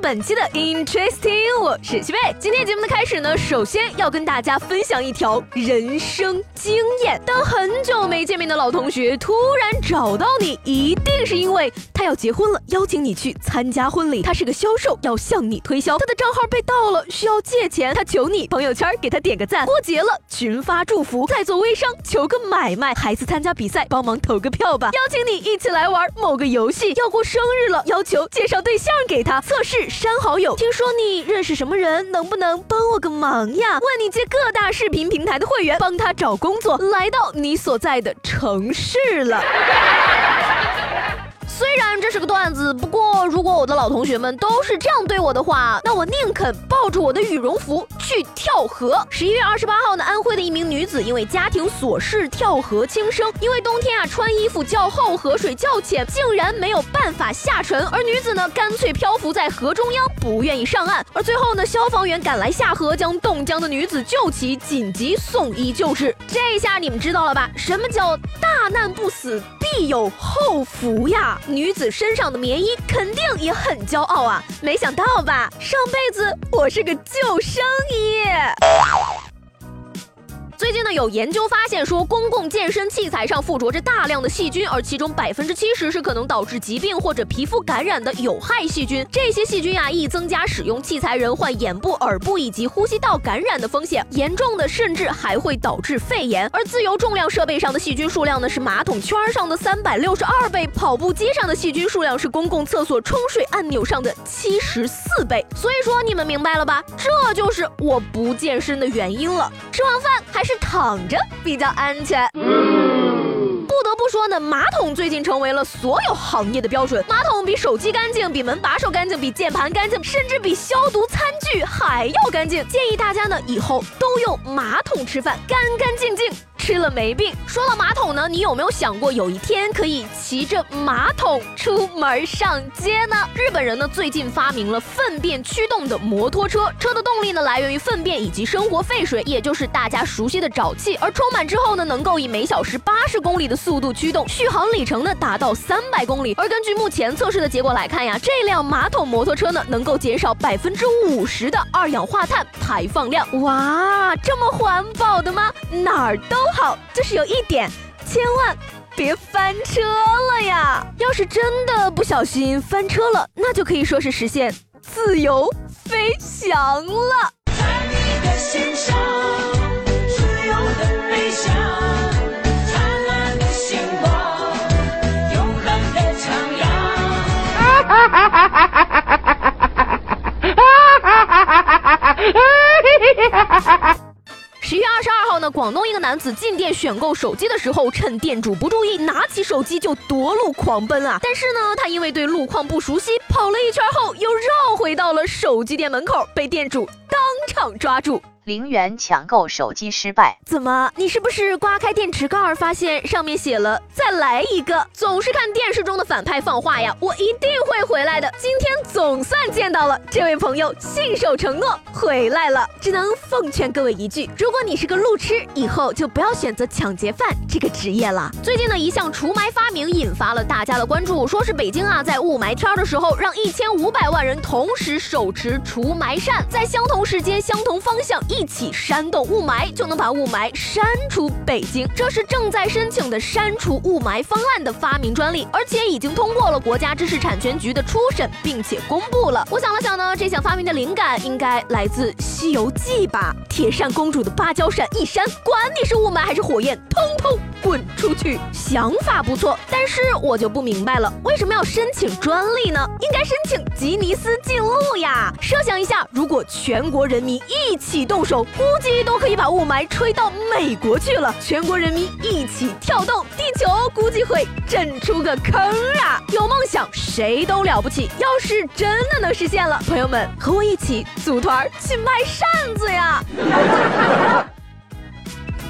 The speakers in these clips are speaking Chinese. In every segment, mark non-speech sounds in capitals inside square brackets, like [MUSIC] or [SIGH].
本期的 Interesting，我是西贝。今天节目的开始呢，首先要跟大家分享一条人生经验。当很久没见面的老同学突然找到你，一定是因为他要结婚了，邀请你去参加婚礼。他是个销售，要向你推销。他的账号被盗了，需要借钱，他求你朋友圈给他点个赞。过节了，群发祝福。在做微商，求个买卖。孩子参加比赛，帮忙投个票吧。邀请你一起来玩某个游戏。要过生日了，要求介绍对象给他。测试。删好友，听说你认识什么人，能不能帮我个忙呀？问你借各大视频平台的会员，帮他找工作，来到你所在的城市了。这个段子，不过如果我的老同学们都是这样对我的话，那我宁肯抱着我的羽绒服去跳河。十一月二十八号呢，安徽的一名女子因为家庭琐事跳河轻生，因为冬天啊穿衣服较厚，河水较浅，竟然没有办法下沉，而女子呢干脆漂浮在河中央，不愿意上岸。而最后呢，消防员赶来下河，将冻僵的女子救起，紧急送医救治。这下你们知道了吧？什么叫大难不死？必有后福呀！女子身上的棉衣肯定也很骄傲啊！没想到吧？上辈子我是个救生衣。最近呢，有研究发现说，公共健身器材上附着着大量的细菌，而其中百分之七十是可能导致疾病或者皮肤感染的有害细菌。这些细菌啊，易增加使用器材人患眼部、耳部以及呼吸道感染的风险，严重的甚至还会导致肺炎。而自由重量设备上的细菌数量呢，是马桶圈上的三百六十二倍，跑步机上的细菌数量是公共厕所冲水按钮上的七十四倍。所以说，你们明白了吧？这就是我不健身的原因了。吃完饭还是是。躺着比较安全。说呢，马桶最近成为了所有行业的标准。马桶比手机干净，比门把手干净，比键盘干净，甚至比消毒餐具还要干净。建议大家呢，以后都用马桶吃饭，干干净净。吃了没病。说到马桶呢，你有没有想过有一天可以骑着马桶出门上街呢？日本人呢最近发明了粪便驱动的摩托车，车的动力呢来源于粪便以及生活废水，也就是大家熟悉的沼气。而充满之后呢，能够以每小时八十公里的速度驱动，续航里程呢达到三百公里。而根据目前测试的结果来看呀，这辆马桶摩托车呢能够减少百分之五十的二氧化碳排放量。哇，这么环保的吗？哪儿都。好，就是有一点，千万别翻车了呀！要是真的不小心翻车了，那就可以说是实现自由飞翔了。你的心上 [LAUGHS] 十月二十二号呢，广东一个男子进店选购手机的时候，趁店主不注意，拿起手机就夺路狂奔啊！但是呢，他因为对路况不熟悉，跑了一圈后又绕回到了手机店门口，被店主当场抓住。零元抢购手机失败，怎么？你是不是刮开电池盖儿，发现上面写了“再来一个”？总是看电视中的反派放话呀，我一定会回来的。今天总算见到了这位朋友，信守承诺回来了。只能奉劝各位一句：如果你是个路痴，以后就不要选择抢劫犯这个职业了。最近的一项除霾发明引发了大家的关注，说是北京啊，在雾霾天的时候，让一千五百万人同时手持除霾扇，在相同时间、相同方向一。一起煽动雾霾，就能把雾霾删除北京。这是正在申请的删除雾霾方案的发明专利，而且已经通过了国家知识产权局的初审，并且公布了。我想了想呢，这项发明的灵感应该来自《西游记》吧？铁扇公主的芭蕉扇一扇，管你是雾霾还是火焰，通通滚出去！想法不错，但是我就不明白了，为什么要申请专利呢？应该申请吉尼斯纪录呀！设想一下，如果全国人民一起动。手估计都可以把雾霾吹到美国去了。全国人民一起跳动，地球估计会震出个坑啊！有梦想谁都了不起，要是真的能实现了，朋友们和我一起组团去卖扇子呀！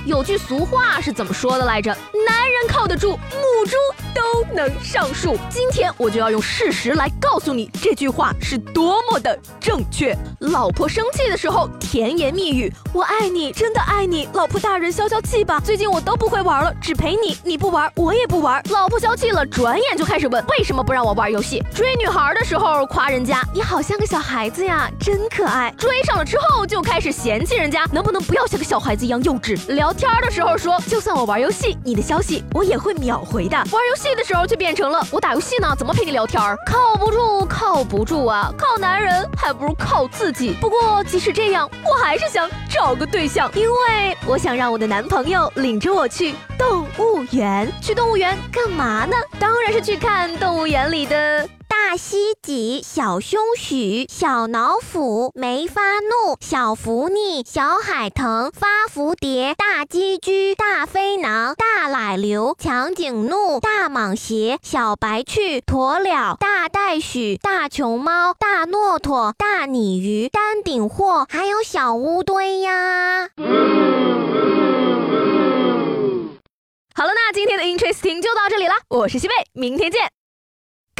有句俗话是怎么说的来着？男人靠得住，母猪都能上树。今天我就要用事实来告诉你，这句话是多么的正确。老婆生气的时候，甜言蜜语，我爱你，真的爱你。老婆大人消消气吧，最近我都不会玩了，只陪你，你不玩，我也不玩。老婆消气了，转眼就开始问为什么不让我玩游戏。追女孩的时候夸人家，你好像个小孩子呀，真可爱。追上了之后就开始嫌弃人家，能不能不要像个小孩子一样幼稚？聊天儿的时候说，就算我玩游戏，你的消息我也会秒回的。玩游戏的时候却变成了我打游戏呢，怎么陪你聊天？靠不住，靠不住啊！靠男人还不如靠自己。不过即使这样，我还是想找个对象，因为我想让我的男朋友领着我去动物园。去动物园干嘛呢？当然是去看动物园里的。大西脊、小胸许、小脑斧、没发怒、小福逆、小海豚、发蝴蝶、大鸡居、大飞囊、大奶牛、强颈鹿、大蟒蛇、小白雀、鸵鸟、大袋鼠、大熊猫、大骆驼、大鲤鱼、丹顶鹤，还有小乌龟呀。好了，那今天的 Interesting 就到这里了，我是西贝，明天见。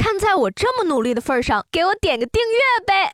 看在我这么努力的份上，给我点个订阅呗。